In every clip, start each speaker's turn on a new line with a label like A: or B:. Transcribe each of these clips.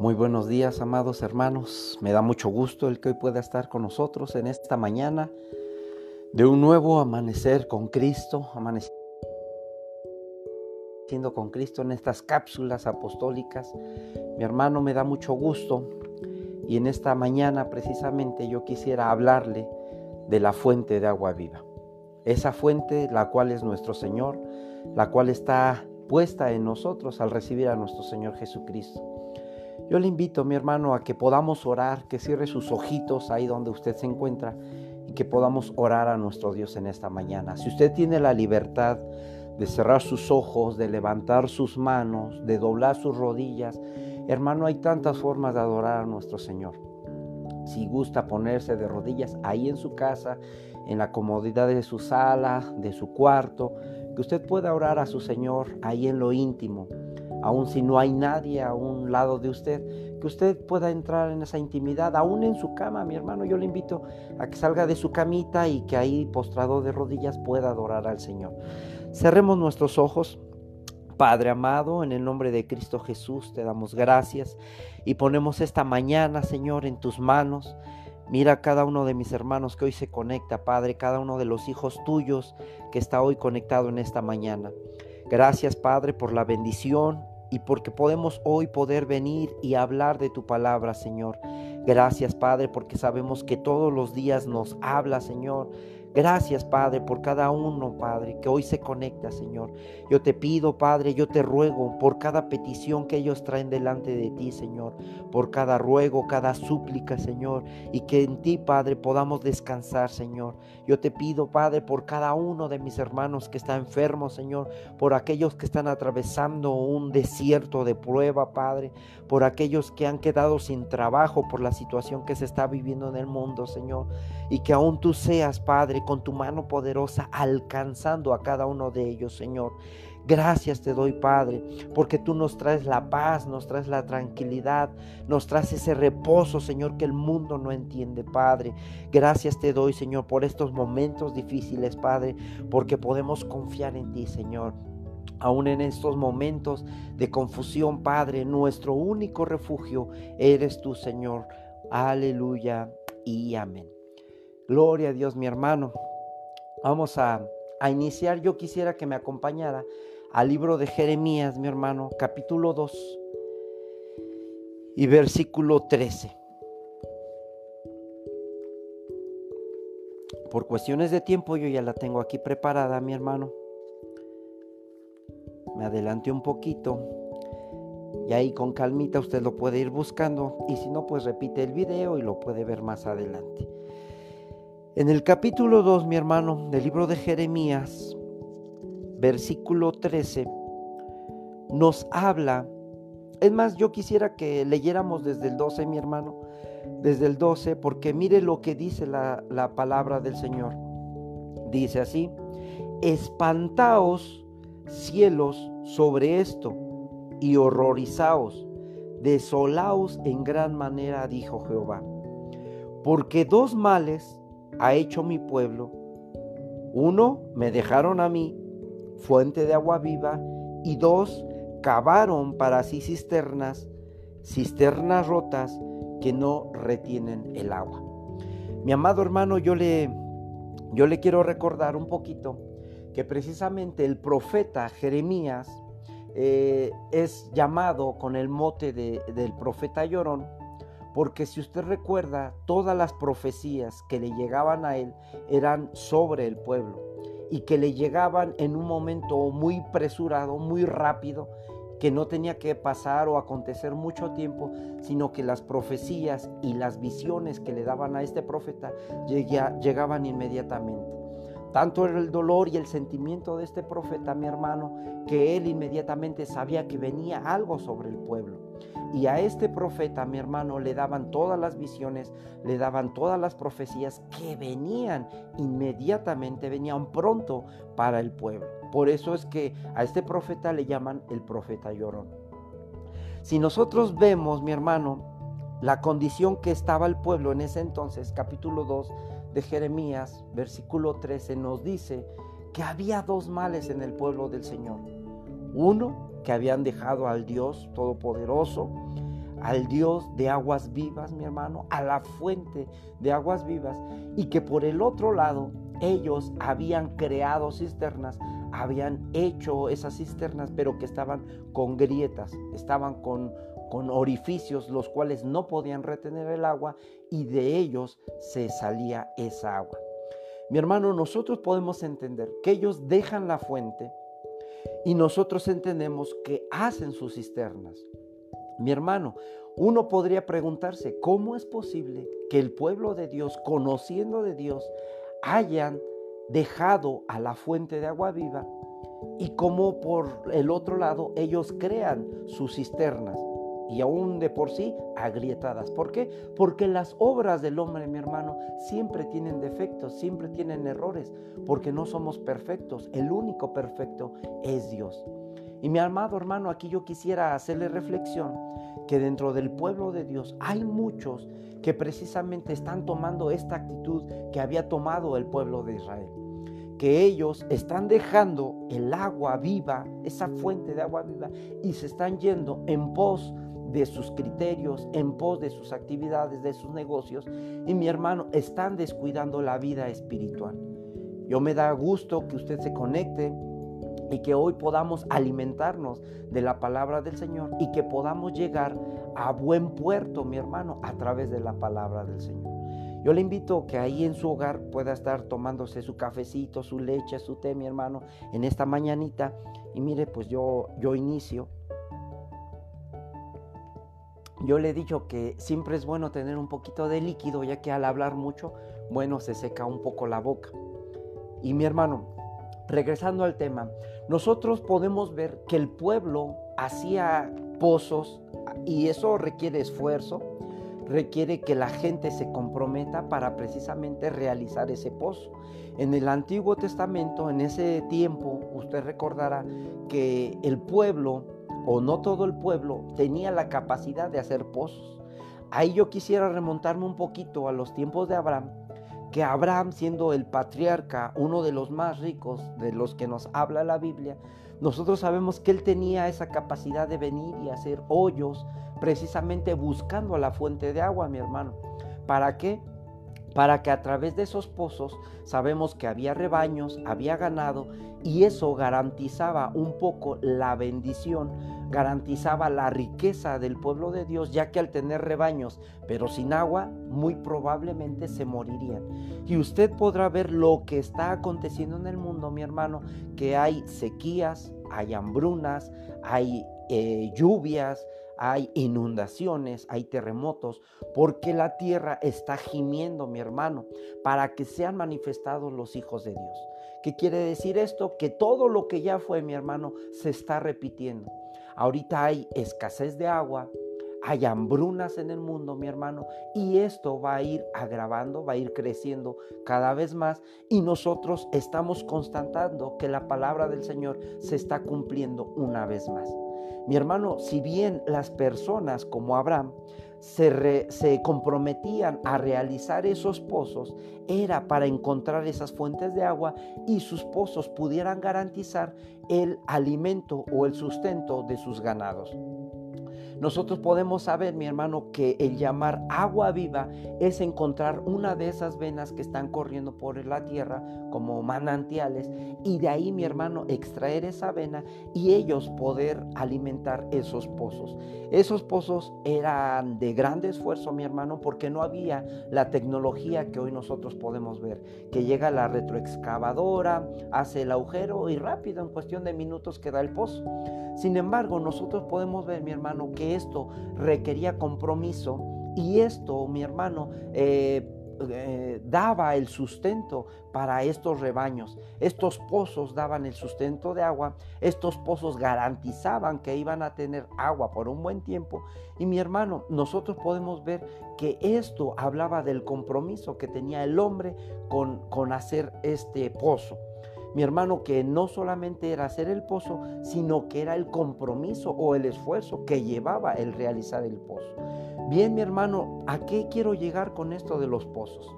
A: Muy buenos días, amados hermanos. Me da mucho gusto el que hoy pueda estar con nosotros en esta mañana de un nuevo amanecer con Cristo, amaneciendo con Cristo en estas cápsulas apostólicas. Mi hermano me da mucho gusto y en esta mañana precisamente yo quisiera hablarle de la fuente de agua viva. Esa fuente la cual es nuestro Señor, la cual está puesta en nosotros al recibir a nuestro Señor Jesucristo. Yo le invito, mi hermano, a que podamos orar, que cierre sus ojitos ahí donde usted se encuentra y que podamos orar a nuestro Dios en esta mañana. Si usted tiene la libertad de cerrar sus ojos, de levantar sus manos, de doblar sus rodillas, hermano, hay tantas formas de adorar a nuestro Señor. Si gusta ponerse de rodillas ahí en su casa, en la comodidad de su sala, de su cuarto, que usted pueda orar a su Señor ahí en lo íntimo aun si no hay nadie a un lado de usted, que usted pueda entrar en esa intimidad, aún en su cama, mi hermano, yo le invito a que salga de su camita y que ahí postrado de rodillas pueda adorar al Señor. Cerremos nuestros ojos. Padre amado, en el nombre de Cristo Jesús te damos gracias y ponemos esta mañana, Señor, en tus manos. Mira a cada uno de mis hermanos que hoy se conecta, Padre, cada uno de los hijos tuyos que está hoy conectado en esta mañana. Gracias, Padre, por la bendición y porque podemos hoy poder venir y hablar de tu palabra, Señor. Gracias, Padre, porque sabemos que todos los días nos habla, Señor. Gracias, Padre, por cada uno, Padre, que hoy se conecta, Señor. Yo te pido, Padre, yo te ruego por cada petición que ellos traen delante de ti, Señor, por cada ruego, cada súplica, Señor, y que en ti, Padre, podamos descansar, Señor. Yo te pido, Padre, por cada uno de mis hermanos que está enfermo, Señor, por aquellos que están atravesando un desierto de prueba, Padre, por aquellos que han quedado sin trabajo por la situación que se está viviendo en el mundo, Señor, y que aún tú seas, Padre, con tu mano poderosa alcanzando a cada uno de ellos, Señor. Gracias te doy, Padre, porque tú nos traes la paz, nos traes la tranquilidad, nos traes ese reposo, Señor, que el mundo no entiende, Padre. Gracias te doy, Señor, por estos momentos difíciles, Padre, porque podemos confiar en ti, Señor. Aún en estos momentos de confusión, Padre, nuestro único refugio eres tú, Señor. Aleluya y amén. Gloria a Dios, mi hermano. Vamos a, iniciar. Yo quisiera que me acompañara al libro de Jeremías, mi hermano, capítulo 2 y versículo 13. Por cuestiones de tiempo yo ya la tengo aquí preparada, mi hermano. Me adelanté un poquito y ahí con calmita usted lo puede ir buscando y si no, pues repite el video y lo puede ver más adelante. En el capítulo 2, mi hermano, del libro de Jeremías, versículo 13, nos habla, es más, yo quisiera que leyéramos desde el 12, mi hermano, desde el 12, porque mire lo que dice la, la palabra del Señor. Dice así, espantaos cielos sobre esto y horrorizaos, desolaos en gran manera, dijo Jehová, porque dos males ha hecho mi pueblo. Uno, me dejaron a mí, fuente de agua viva, y dos, cavaron para sí cisternas, cisternas rotas que no retienen el agua. Mi amado hermano, yo le, yo le quiero recordar un poquito que precisamente el profeta Jeremías eh, es llamado con el mote del profeta llorón porque si usted recuerda, todas las profecías que le llegaban a él eran sobre el pueblo y que le llegaban en un momento muy presurado, muy rápido, que no tenía que pasar o acontecer mucho tiempo, sino que las profecías y las visiones que le daban a este profeta llegaban inmediatamente. Tanto era el dolor y el sentimiento de este profeta, mi hermano, que él inmediatamente sabía que venía algo sobre el pueblo. Y a este profeta, mi hermano, le daban todas las visiones, le daban todas las profecías que venían inmediatamente, venían pronto para el pueblo. Por eso es que a este profeta le llaman el profeta llorón. Si nosotros vemos, mi hermano, la condición que estaba el pueblo en ese entonces, capítulo 2 de Jeremías, versículo 13, nos dice que había dos males en el pueblo del Señor. Uno, que habían dejado al Dios Todopoderoso, al Dios de aguas vivas, mi hermano, a la fuente de aguas vivas, y que por el otro lado ellos habían creado cisternas, habían hecho esas cisternas, pero que estaban con grietas, estaban con, con orificios los cuales no podían retener el agua y de ellos se salía esa agua. Mi hermano, nosotros podemos entender que ellos dejan la fuente y nosotros entendemos que hacen sus cisternas. Mi hermano, uno podría preguntarse, ¿cómo es posible que el pueblo de Dios, conociendo de Dios, hayan dejado a la fuente de agua viva y cómo por el otro lado ellos crean sus cisternas? Y aún de por sí agrietadas. ¿Por qué? Porque las obras del hombre, mi hermano, siempre tienen defectos, siempre tienen errores, porque no somos perfectos. El único perfecto es Dios. Y mi amado hermano, aquí yo quisiera hacerle reflexión que dentro del pueblo de Dios hay muchos que precisamente están tomando esta actitud que había tomado el pueblo de Israel que ellos están dejando el agua viva, esa fuente de agua viva, y se están yendo en pos de sus criterios, en pos de sus actividades, de sus negocios. Y mi hermano, están descuidando la vida espiritual. Yo me da gusto que usted se conecte y que hoy podamos alimentarnos de la palabra del Señor y que podamos llegar a buen puerto, mi hermano, a través de la palabra del Señor. Yo le invito que ahí en su hogar pueda estar tomándose su cafecito, su leche, su té, mi hermano, en esta mañanita. Y mire, pues yo, yo inicio yo le he dicho que siempre es bueno tener un poquito de líquido, ya que al hablar mucho, bueno, se seca un poco la boca. Y mi hermano, regresando al tema, nosotros podemos ver que el pueblo hacía pozos y eso requiere esfuerzo, requiere que la gente se comprometa para precisamente realizar ese pozo. En el Antiguo Testamento, en ese tiempo, usted recordará que el pueblo o no todo el pueblo tenía la capacidad de hacer pozos. Ahí yo quisiera remontarme un poquito a los tiempos de Abraham, que Abraham siendo el patriarca, uno de los más ricos de los que nos habla la Biblia, nosotros sabemos que él tenía esa capacidad de venir y hacer hoyos precisamente buscando a la fuente de agua, mi hermano. ¿Para qué? para que a través de esos pozos sabemos que había rebaños, había ganado y eso garantizaba un poco la bendición, garantizaba la riqueza del pueblo de Dios, ya que al tener rebaños pero sin agua, muy probablemente se morirían. Y usted podrá ver lo que está aconteciendo en el mundo, mi hermano, que hay sequías, hay hambrunas, hay eh, lluvias, hay inundaciones, hay terremotos, porque la tierra está gimiendo, mi hermano, para que sean manifestados los hijos de Dios. ¿Qué quiere decir esto? Que todo lo que ya fue, mi hermano, se está repitiendo. Ahorita hay escasez de agua, hay hambrunas en el mundo, mi hermano, y esto va a ir agravando, va a ir creciendo cada vez más y nosotros estamos constatando que la palabra del Señor se está cumpliendo una vez más. Mi hermano, si bien las personas como Abraham se, se, comprometían a realizar esos pozos, era para encontrar esas fuentes de agua y sus pozos pudieran garantizar el alimento o el sustento de sus ganados. Nosotros podemos saber, mi hermano, que el llamar agua viva es encontrar una de esas venas que están corriendo por la tierra como manantiales y de ahí, mi hermano, extraer esa vena y ellos poder alimentar esos pozos. Esos pozos eran de grande esfuerzo, mi hermano, porque no había la tecnología que hoy nosotros podemos ver, que llega la retroexcavadora, hace el agujero y rápido, en cuestión de minutos, queda el pozo. Sin embargo, nosotros podemos ver, mi hermano, que esto requería compromiso y esto, mi hermano, eh, eh, daba el sustento para estos rebaños. Estos pozos daban el sustento de agua, estos pozos garantizaban que iban a tener agua por un buen tiempo. Y mi hermano, nosotros podemos ver que esto hablaba del compromiso que tenía el hombre con, con hacer este pozo mi hermano, que no solamente era hacer el pozo, sino que era el compromiso o el esfuerzo que llevaba el realizar el pozo. Bien, mi hermano, ¿a qué quiero llegar con esto de los pozos?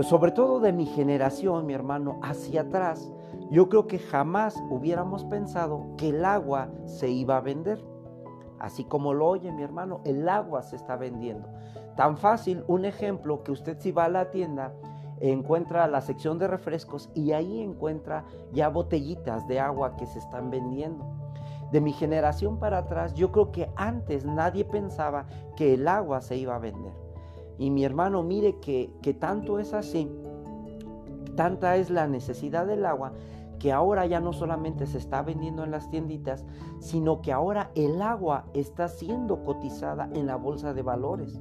A: Sobre todo de mi generación, mi hermano, hacia atrás, yo creo que jamás hubiéramos pensado que el agua se iba a vender. Así como lo oye mi hermano, el agua se está vendiendo. Tan fácil, un ejemplo, que usted si va a la tienda, encuentra la sección de refrescos y ahí encuentra ya botellitas de agua que se están vendiendo. De mi generación para atrás, yo creo que antes nadie pensaba que el agua se iba a vender. Y mi hermano, mire que, que tanto es así, tanta es la necesidad del agua, que ahora ya no solamente se está vendiendo en las tienditas, sino que ahora el agua está siendo cotizada en la bolsa de valores.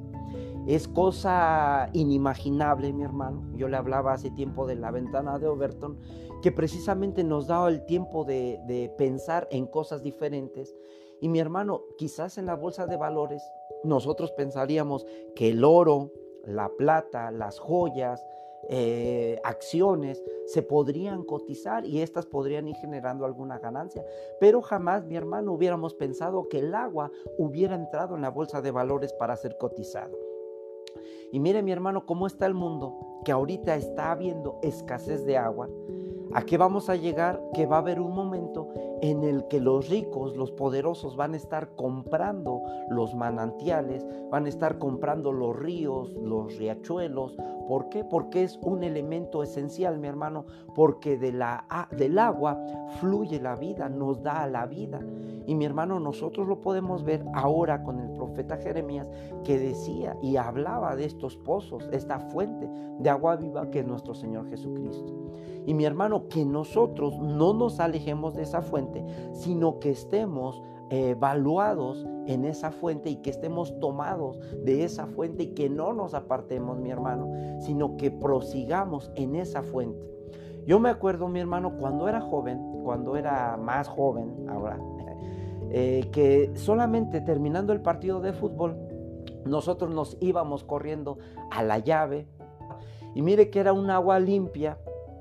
A: Es cosa inimaginable, mi hermano. Yo le hablaba hace tiempo de la ventana de Overton, que precisamente nos daba el tiempo de, de pensar en cosas diferentes. Y mi hermano, quizás en la bolsa de valores nosotros pensaríamos que el oro, la plata, las joyas, eh, acciones se podrían cotizar y estas podrían ir generando alguna ganancia. Pero jamás, mi hermano, hubiéramos pensado que el agua hubiera entrado en la bolsa de valores para ser cotizado. Y mire, mi hermano, cómo está el mundo, que ahorita está habiendo escasez de agua. ¿A qué vamos a llegar? Que va a haber un momento en el que los ricos, los poderosos van a estar comprando los manantiales, van a estar comprando los ríos, los riachuelos. ¿Por qué? Porque es un elemento esencial, mi hermano, porque de la, del agua fluye la vida, nos da la vida. Y mi hermano, nosotros lo podemos ver ahora con el profeta Jeremías que decía y hablaba de estos pozos, esta fuente de agua viva que es nuestro Señor Jesucristo. Y mi hermano, que nosotros no nos alejemos de esa fuente, sino que estemos evaluados en esa fuente y que estemos tomados de esa fuente y que no nos apartemos, mi hermano, sino que prosigamos en esa fuente. Yo me acuerdo, mi hermano, cuando era joven, cuando era más joven, ahora eh, que solamente terminando el partido de fútbol, nosotros nos íbamos corriendo a la llave. Y mire que era un agua limpia,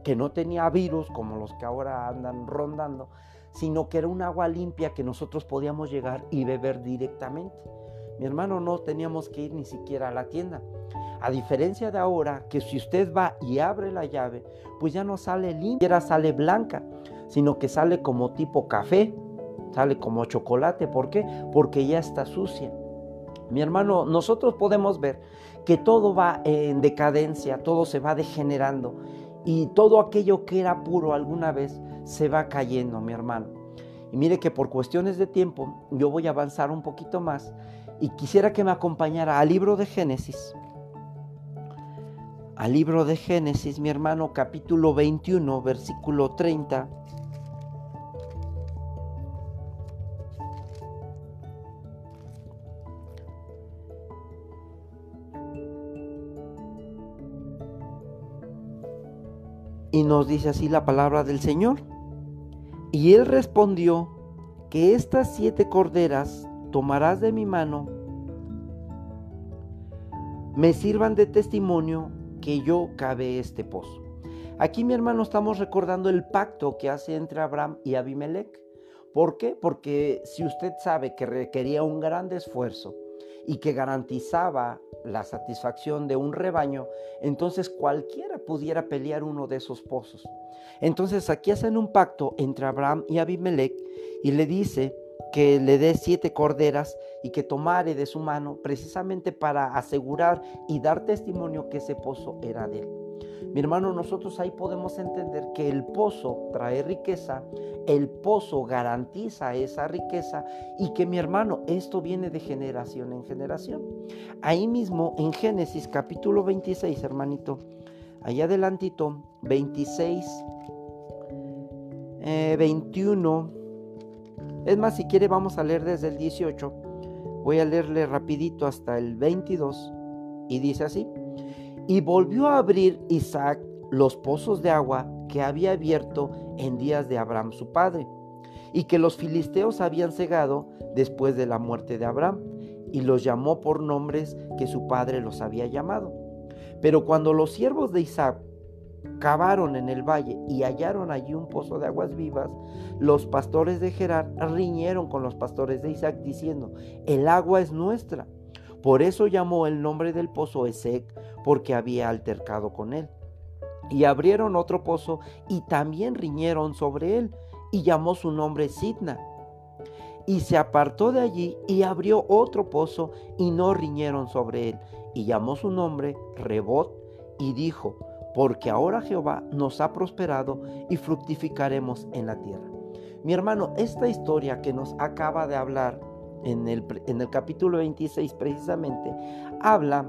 A: que no tenía virus como los que ahora andan rondando, sino que era un agua limpia que nosotros podíamos llegar y beber directamente. Mi hermano no teníamos que ir ni siquiera a la tienda. A diferencia de ahora, que si usted va y abre la llave, pues ya no sale limpia, sale blanca, sino que sale como tipo café sale como chocolate. ¿Por qué? Porque ya está sucia. Mi hermano, nosotros podemos ver que todo va en decadencia, todo se va degenerando y todo aquello que era puro alguna vez se va cayendo, mi hermano. Y mire que por cuestiones de tiempo yo voy a avanzar un poquito más y quisiera que me acompañara al libro de Génesis. Al libro de Génesis, mi hermano, capítulo 21, versículo 30 Y nos dice así la palabra del Señor. Y él respondió, que estas siete corderas tomarás de mi mano, me sirvan de testimonio que yo cabe este pozo. Aquí mi hermano estamos recordando el pacto que hace entre Abraham y Abimelech. ¿Por qué? Porque si usted sabe que requería un gran esfuerzo y que garantizaba la satisfacción de un rebaño, entonces cualquiera pudiera pelear uno de esos pozos. Entonces aquí hacen un pacto entre Abraham y Abimelech y le dice que le dé siete corderas y que tomare de su mano precisamente para asegurar y dar testimonio que ese pozo era de él. Mi hermano, nosotros ahí podemos entender que el pozo trae riqueza, el pozo garantiza esa riqueza y que mi hermano, esto viene de generación en generación. Ahí mismo en Génesis capítulo 26, hermanito, allá adelantito, 26, 21. Es más, si quiere vamos a leer desde el 18. Voy a leerle rapidito hasta el 22 y dice así. Y volvió a abrir Isaac los pozos de agua que había abierto en días de Abraham su padre, y que los filisteos habían cegado después de la muerte de Abraham, y los llamó por nombres que su padre los había llamado. Pero cuando los siervos de Isaac cavaron en el valle y hallaron allí un pozo de aguas vivas, los pastores de Gerar riñeron con los pastores de Isaac diciendo, el agua es nuestra. Por eso llamó el nombre del pozo Esec, porque había altercado con él. Y abrieron otro pozo y también riñeron sobre él, y llamó su nombre Sidna. y se apartó de allí y abrió otro pozo y no riñeron sobre él. Y llamó su nombre Rebot y dijo, porque ahora Jehová nos ha prosperado y fructificaremos en la tierra. Mi hermano, esta historia que nos acaba de hablar en el, en el capítulo 26 precisamente, habla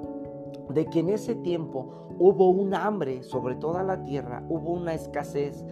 A: de que en ese tiempo hubo un hambre sobre toda la tierra, hubo una escasez,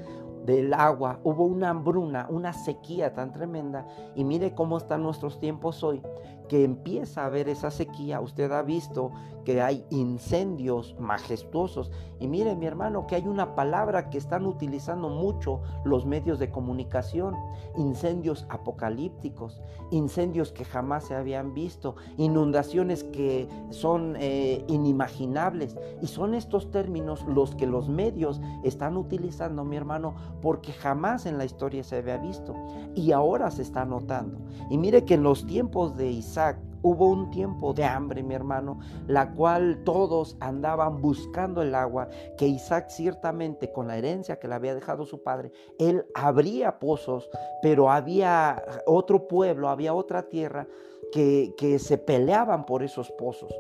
A: del agua, hubo una hambruna, una sequía tan tremenda. Y mire cómo están nuestros tiempos hoy, que empieza a haber esa sequía. Usted ha visto que hay incendios majestuosos. Y mire mi hermano que hay una palabra que están utilizando mucho los medios de comunicación. Incendios apocalípticos, incendios que jamás se habían visto, inundaciones que son eh, inimaginables. Y son estos términos los que los medios están utilizando, mi hermano, porque jamás en la historia se había visto. Y ahora se está notando. Y mire que en los tiempos de Isaac, Hubo un tiempo de hambre, mi hermano, la cual todos andaban buscando el agua, que Isaac ciertamente con la herencia que le había dejado su padre, él abría pozos, pero había otro pueblo, había otra tierra que, que se peleaban por esos pozos.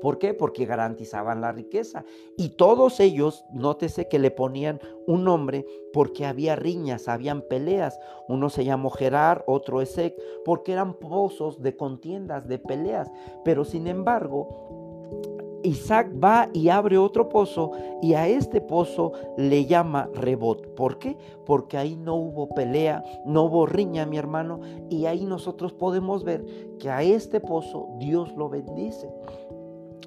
A: ¿Por qué? Porque garantizaban la riqueza. Y todos ellos, nótese que le ponían un nombre porque había riñas, habían peleas. Uno se llamó Gerar, otro Esec, porque eran pozos de contiendas, de peleas. Pero sin embargo, Isaac va y abre otro pozo y a este pozo le llama Rebot. ¿Por qué? Porque ahí no hubo pelea, no hubo riña, mi hermano, y ahí nosotros podemos ver que a este pozo Dios lo bendice.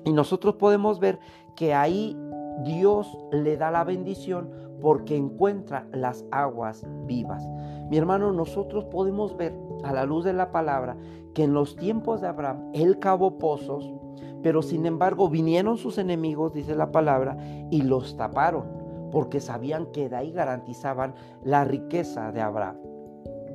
A: Y nosotros podemos ver que ahí Dios le da la bendición porque encuentra las aguas vivas. Mi hermano, nosotros podemos ver a la luz de la palabra que en los tiempos de Abraham él cavó pozos, pero sin embargo vinieron sus enemigos, dice la palabra, y los taparon, porque sabían que de ahí garantizaban la riqueza de Abraham.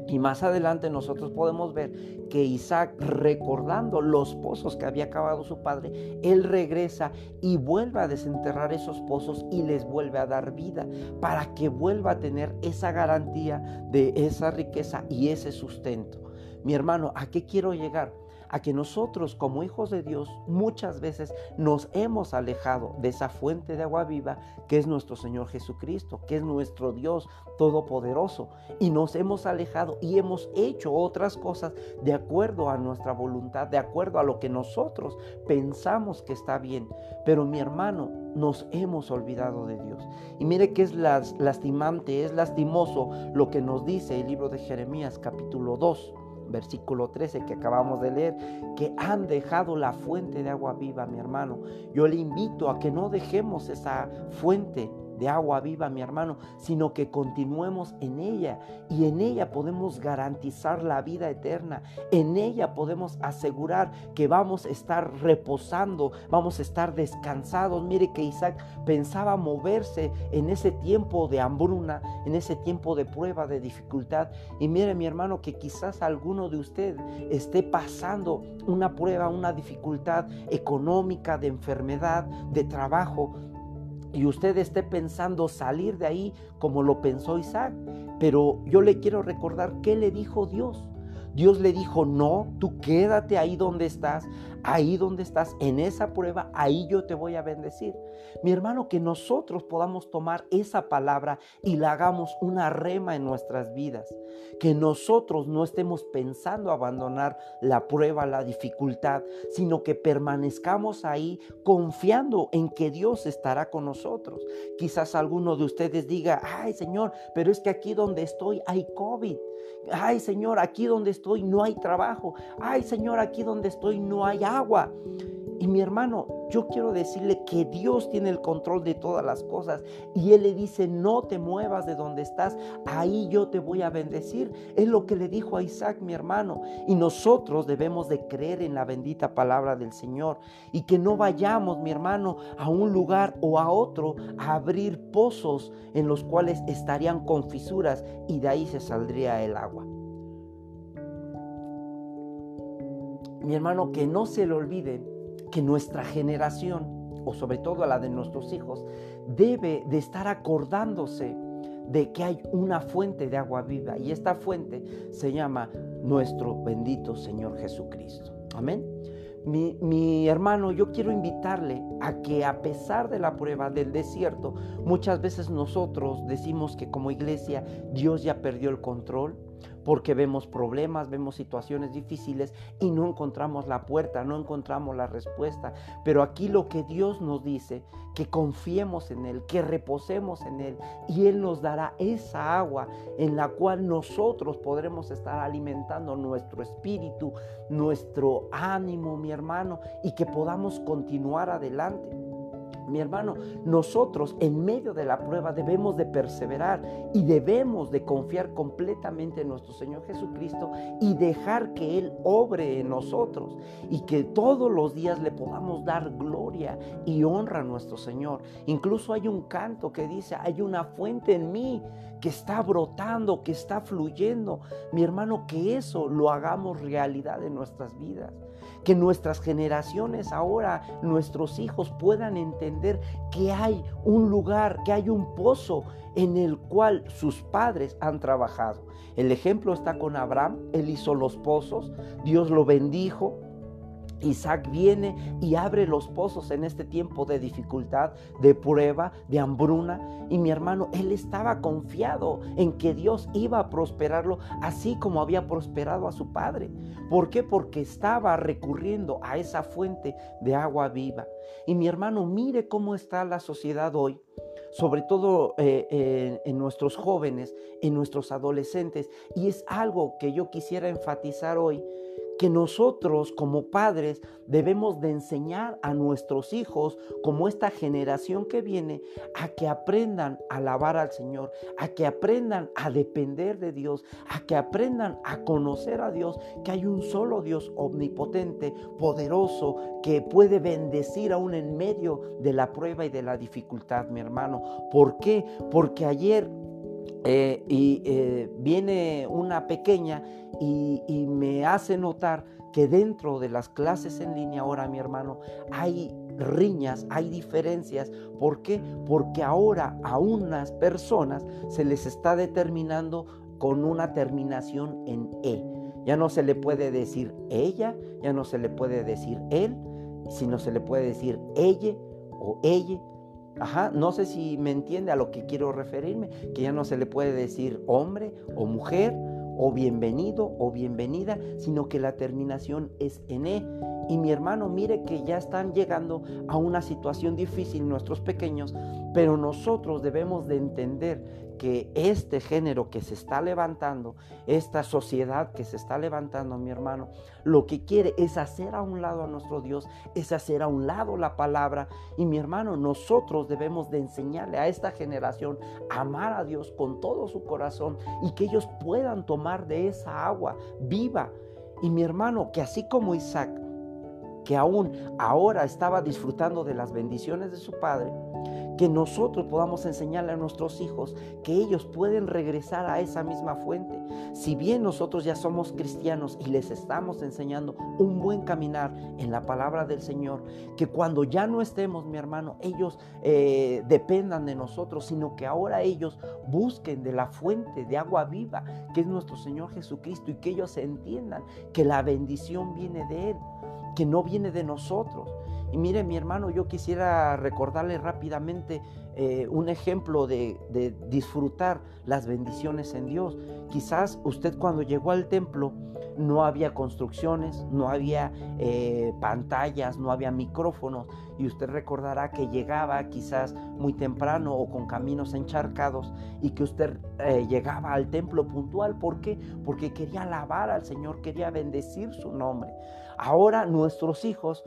A: Y más adelante nosotros podemos ver que Isaac, recordando los pozos que había cavado su padre, él regresa y vuelve a desenterrar esos pozos y les vuelve a dar vida para que vuelva a tener esa garantía de esa riqueza y ese sustento. Mi hermano, ¿a qué quiero llegar? A que nosotros como hijos de Dios muchas veces nos hemos alejado de esa fuente de agua viva que es nuestro Señor Jesucristo, que es nuestro Dios todopoderoso. Y nos hemos alejado y hemos hecho otras cosas de acuerdo a nuestra voluntad, de acuerdo a lo que nosotros pensamos que está bien. Pero mi hermano, nos hemos olvidado de Dios. Y mire que es lastimante, es lastimoso lo que nos dice el libro de Jeremías capítulo 2 versículo 13 que acabamos de leer, que han dejado la fuente de agua viva, mi hermano. Yo le invito a que no dejemos esa fuente de agua viva, mi hermano, sino que continuemos en ella y en ella podemos garantizar la vida eterna. En ella podemos asegurar que vamos a estar reposando, vamos a estar descansados. Mire que Isaac pensaba moverse en ese tiempo de hambruna, en ese tiempo de prueba, de dificultad. Y mire, mi hermano, que quizás alguno de ustedes esté pasando una prueba, una dificultad económica, de enfermedad, de trabajo y usted esté pensando salir de ahí como lo pensó Isaac. Pero yo le quiero recordar qué le dijo Dios. Dios le dijo, no, tú quédate ahí donde estás, ahí donde estás, en esa prueba, ahí yo te voy a bendecir. Mi hermano, que nosotros podamos tomar esa palabra y la hagamos una rema en nuestras vidas. Que nosotros no estemos pensando abandonar la prueba, la dificultad, sino que permanezcamos ahí confiando en que Dios estará con nosotros. Quizás alguno de ustedes diga, ay Señor, pero es que aquí donde estoy hay COVID. Ay Señor, aquí donde estoy no hay trabajo. Ay Señor, aquí donde estoy no hay agua. Y mi hermano, yo quiero decirle que Dios tiene el control de todas las cosas y Él le dice, no te muevas de donde estás, ahí yo te voy a bendecir. Es lo que le dijo a Isaac, mi hermano. Y nosotros debemos de creer en la bendita palabra del Señor y que no vayamos, mi hermano, a un lugar o a otro a abrir pozos en los cuales estarían con fisuras y de ahí se saldría el agua. Mi hermano, que no se le olvide que nuestra generación, o sobre todo la de nuestros hijos, debe de estar acordándose de que hay una fuente de agua viva y esta fuente se llama nuestro bendito Señor Jesucristo. Amén. Mi, hermano, yo quiero invitarle a que a pesar de la prueba del desierto, muchas veces nosotros decimos que como iglesia Dios ya perdió el control, porque vemos problemas, vemos situaciones difíciles y no encontramos la puerta, no encontramos la respuesta. Pero aquí lo que Dios nos dice, que confiemos en Él, que reposemos en Él y Él nos dará esa agua en la cual nosotros podremos estar alimentando nuestro espíritu, nuestro ánimo, mi hermano, y que podamos continuar adelante. Mi hermano, nosotros en medio de la prueba debemos de perseverar y debemos de confiar completamente en nuestro Señor Jesucristo y dejar que Él obre en nosotros y que todos los días le podamos dar gloria y honra a nuestro Señor. Incluso hay un canto que dice, hay una fuente en mí que está brotando, que está fluyendo. Mi hermano, que eso lo hagamos realidad en nuestras vidas que nuestras generaciones ahora, nuestros hijos puedan entender que hay un lugar, que hay un pozo en el cual sus padres han trabajado. El ejemplo está con Abraham, él hizo los pozos, Dios lo bendijo, Isaac viene y abre los pozos en este tiempo de dificultad, de prueba, de hambruna. Y mi hermano, él estaba confiado en que Dios iba a prosperarlo así como había prosperado a su padre. ¿Por qué? Porque estaba recurriendo a esa fuente de agua viva. Y mi hermano, mire cómo está la sociedad hoy sobre todo eh, en nuestros jóvenes, en nuestros adolescentes. Y es algo que yo quisiera enfatizar hoy que nosotros como padres debemos de enseñar a nuestros hijos, como esta generación que viene, a que aprendan a alabar al Señor, a que aprendan a depender de Dios, a que aprendan a conocer a Dios, que hay un solo Dios omnipotente, poderoso, que puede bendecir aún en medio de la prueba y de la dificultad, mi hermano. ¿Por qué? Porque ayer eh, y eh, viene una pequeña y, y, me hace notar que dentro de las clases en línea ahora, mi hermano, hay riñas, hay diferencias. ¿Por qué? Porque ahora a unas personas se les está determinando con una terminación en E. Ya no se le puede decir ella, ya no se le puede decir él, sino se le puede decir ella o ella Ajá, no sé si me entiende a lo que quiero referirme, que ya no se le puede decir hombre o mujer o bienvenido o bienvenida, sino que la terminación es en E. Y mi hermano, mire que ya están llegando a una situación difícil nuestros pequeños, pero nosotros debemos de entender que este género que se está levantando, esta sociedad que se está levantando, mi hermano, lo que quiere es hacer a un lado a nuestro Dios, es hacer a un lado la palabra. Y mi hermano, nosotros debemos de enseñarle a esta generación a amar a Dios con todo su corazón y que ellos puedan tomar de esa agua viva. Y mi hermano, que así como Isaac que aún ahora estaba disfrutando de las bendiciones de su padre, que nosotros podamos enseñarle a nuestros hijos que ellos pueden regresar a esa misma fuente. Si bien nosotros ya somos cristianos y les estamos enseñando un buen caminar en la palabra del Señor, que cuando ya no estemos, mi hermano, ellos eh, dependan de nosotros, sino que ahora ellos busquen de la fuente de agua viva, que es nuestro Señor Jesucristo, y que ellos entiendan que la bendición viene de Él que no viene de nosotros. Y mire, mi hermano, yo quisiera recordarle rápidamente eh, un ejemplo de, disfrutar las bendiciones en Dios. Quizás usted cuando llegó al templo no había construcciones, no había eh, pantallas, no había micrófonos. Y usted recordará que llegaba quizás muy temprano o con caminos encharcados y que usted eh, llegaba al templo puntual. ¿Por qué? Porque quería alabar al Señor, quería bendecir su nombre. Ahora nuestros hijos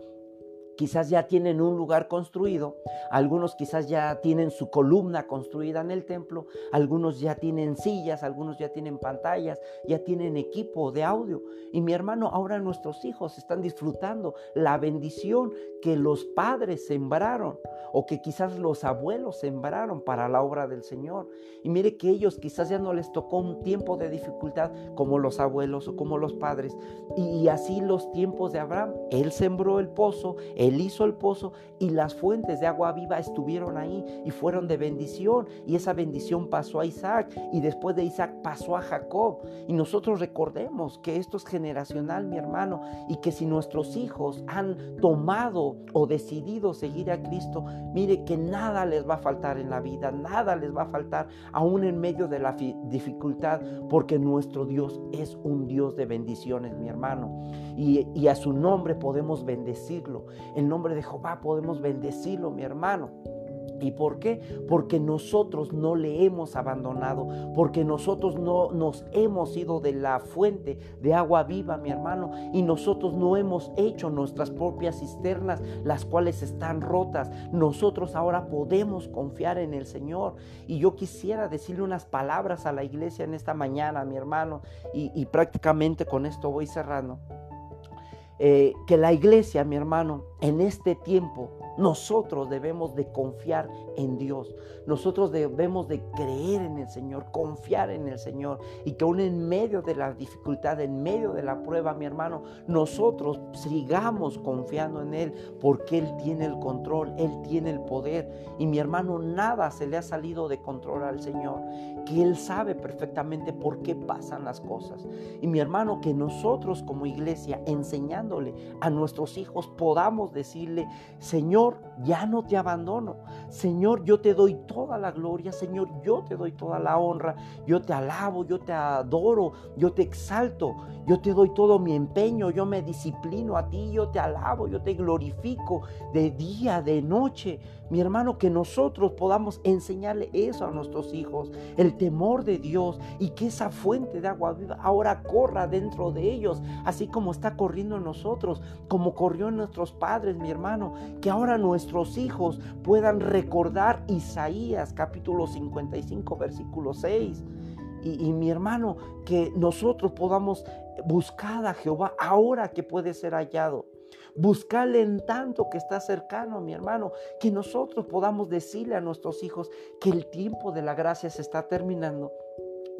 A: quizás ya tienen un lugar construido, algunos quizás ya tienen su columna construida en el templo, algunos ya tienen sillas, algunos ya tienen pantallas, ya tienen equipo de audio. Y mi hermano, ahora nuestros hijos están disfrutando la bendición que los padres sembraron o que quizás los abuelos sembraron para la obra del Señor. Y mire que ellos quizás ya no les tocó un tiempo de dificultad como los abuelos o como los padres. Y, así los tiempos de Abraham. Él sembró el pozo, Él hizo el pozo y las fuentes de agua viva estuvieron ahí y fueron de bendición. Y esa bendición pasó a Isaac y después de Isaac pasó a Jacob. Y nosotros recordemos que esto es generacional, mi hermano, y que si nuestros hijos han tomado o decidido seguir a Cristo, mire que nada les va a faltar en la vida, nada les va a faltar aún en medio de la dificultad, porque nuestro Dios es un Dios de bendiciones, mi hermano. Y, y a su nombre podemos bendecirlo. En nombre de Jehová podemos bendecirlo, mi hermano. ¿Y por qué? Porque nosotros no le hemos abandonado, porque nosotros no nos hemos ido de la fuente de agua viva, mi hermano, y nosotros no hemos hecho nuestras propias cisternas, las cuales están rotas. Nosotros ahora podemos confiar en el Señor. Y yo quisiera decirle unas palabras a la iglesia en esta mañana, mi hermano, y, prácticamente con esto voy cerrando. Eh, que la iglesia, mi hermano, en este tiempo, nosotros debemos de confiar en Dios. Nosotros debemos de creer en el Señor, confiar en el Señor. Y que aún en medio de la dificultad, en medio de la prueba, mi hermano, nosotros sigamos confiando en Él, porque Él tiene el control, Él tiene el poder. Y mi hermano, nada se le ha salido de control al Señor, que Él sabe perfectamente por qué pasan las cosas. Y mi hermano, que nosotros como iglesia, enseñándole a nuestros hijos, podamos decirle, Señor, ya no te abandono. Señor, yo te doy toda la gloria. Señor, yo te doy toda la honra. Yo te alabo, yo te adoro, yo te exalto. Yo te doy todo mi empeño, yo me disciplino a ti, yo te alabo, yo te glorifico de día, de noche. Mi hermano, que nosotros podamos enseñarle eso a nuestros hijos, el temor de Dios y que esa fuente de agua viva ahora corra dentro de ellos, así como está corriendo en nosotros, como corrió en nuestros padres, mi hermano, que ahora nuestros hijos puedan recordar Isaías capítulo 55, versículo 6. Y, y, mi hermano, que nosotros podamos buscar a Jehová ahora que puede ser hallado. Buscarle en tanto que está cercano, mi hermano, que nosotros podamos decirle a nuestros hijos que el tiempo de la gracia se está terminando.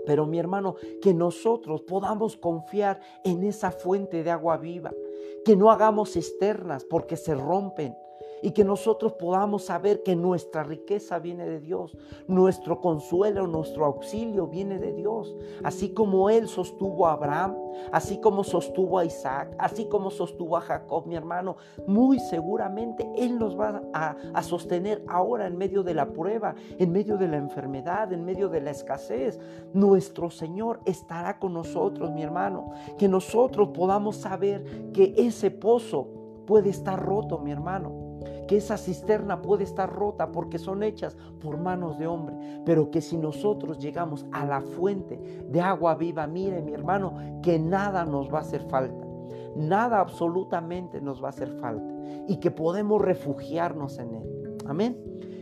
A: Pero mi hermano, que nosotros podamos confiar en esa fuente de agua viva, que no hagamos cisternas porque se rompen, y que nosotros podamos saber que nuestra riqueza viene de Dios, nuestro consuelo, nuestro auxilio viene de Dios, así como Él sostuvo a Abraham, así como sostuvo a Isaac, así como sostuvo a Jacob, mi hermano, muy seguramente Él nos va a, sostener ahora en medio de la prueba, en medio de la enfermedad, en medio de la escasez. Nuestro Señor estará con nosotros, mi hermano, que nosotros podamos saber que ese pozo puede estar roto, mi hermano que esa cisterna puede estar rota porque son hechas por manos de hombre, pero que si nosotros llegamos a la fuente de agua viva, mire mi hermano, que nada nos va a hacer falta, nada absolutamente nos va a hacer falta y que podemos refugiarnos en él. Amén.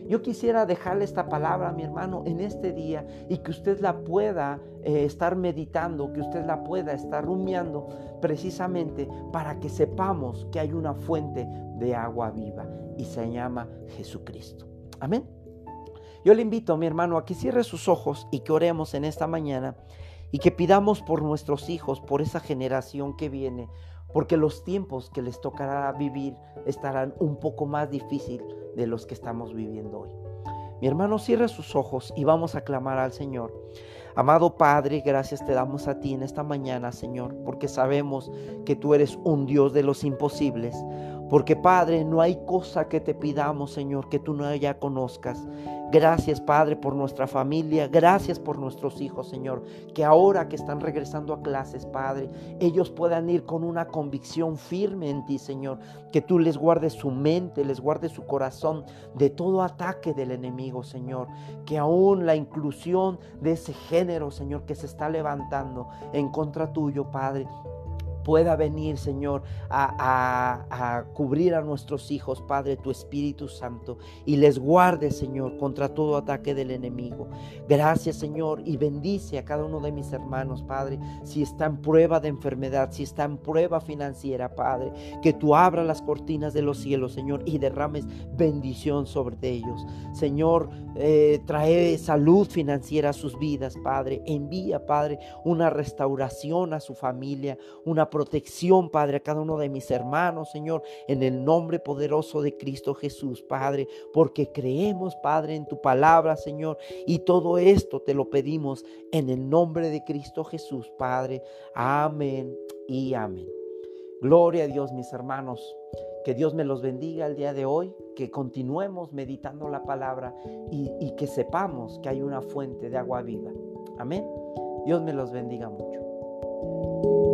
A: Yo quisiera dejarle esta palabra, mi hermano, en este día y que usted la pueda eh, estar meditando, que usted la pueda estar rumiando precisamente para que sepamos que hay una fuente de agua viva y se llama Jesucristo. Amén. Yo le invito, mi hermano, a que cierre sus ojos y que oremos en esta mañana y que pidamos por nuestros hijos, por esa generación que viene, porque los tiempos que les tocará vivir estarán un poco más difícil de los que estamos viviendo hoy. Mi hermano, cierre sus ojos y vamos a clamar al Señor. Amado Padre, gracias te damos a ti en esta mañana, Señor, porque sabemos que tú eres un Dios de los imposibles. Porque Padre, no hay cosa que te pidamos, Señor, que tú no ya conozcas. Gracias, Padre, por nuestra familia. Gracias por nuestros hijos, Señor. Que ahora que están regresando a clases, Padre, ellos puedan ir con una convicción firme en ti, Señor. Que tú les guardes su mente, les guardes su corazón de todo ataque del enemigo, Señor. Que aún la inclusión de ese género, Señor, que se está levantando en contra tuyo, Padre, pueda venir, Señor, a, cubrir a nuestros hijos, Padre, tu Espíritu Santo, y les guarde, Señor, contra todo ataque del enemigo. Gracias, Señor, y bendice a cada uno de mis hermanos, Padre, si está en prueba de enfermedad, si está en prueba financiera, Padre, que tú abras las cortinas de los cielos, Señor, y derrames bendición sobre ellos. Señor, eh, trae salud financiera a sus vidas, Padre. Envía, Padre, una restauración a su familia, una protección, Padre, a cada uno de mis hermanos, Señor, en el nombre poderoso de Cristo Jesús, Padre, porque creemos, Padre, en tu palabra, Señor, y todo esto te lo pedimos en el nombre de Cristo Jesús, Padre. Amén y amén. Gloria a Dios, mis hermanos. Que Dios me los bendiga el día de hoy, que continuemos meditando la palabra y, y que sepamos que hay una fuente de agua viva. Amén. Dios me los bendiga mucho.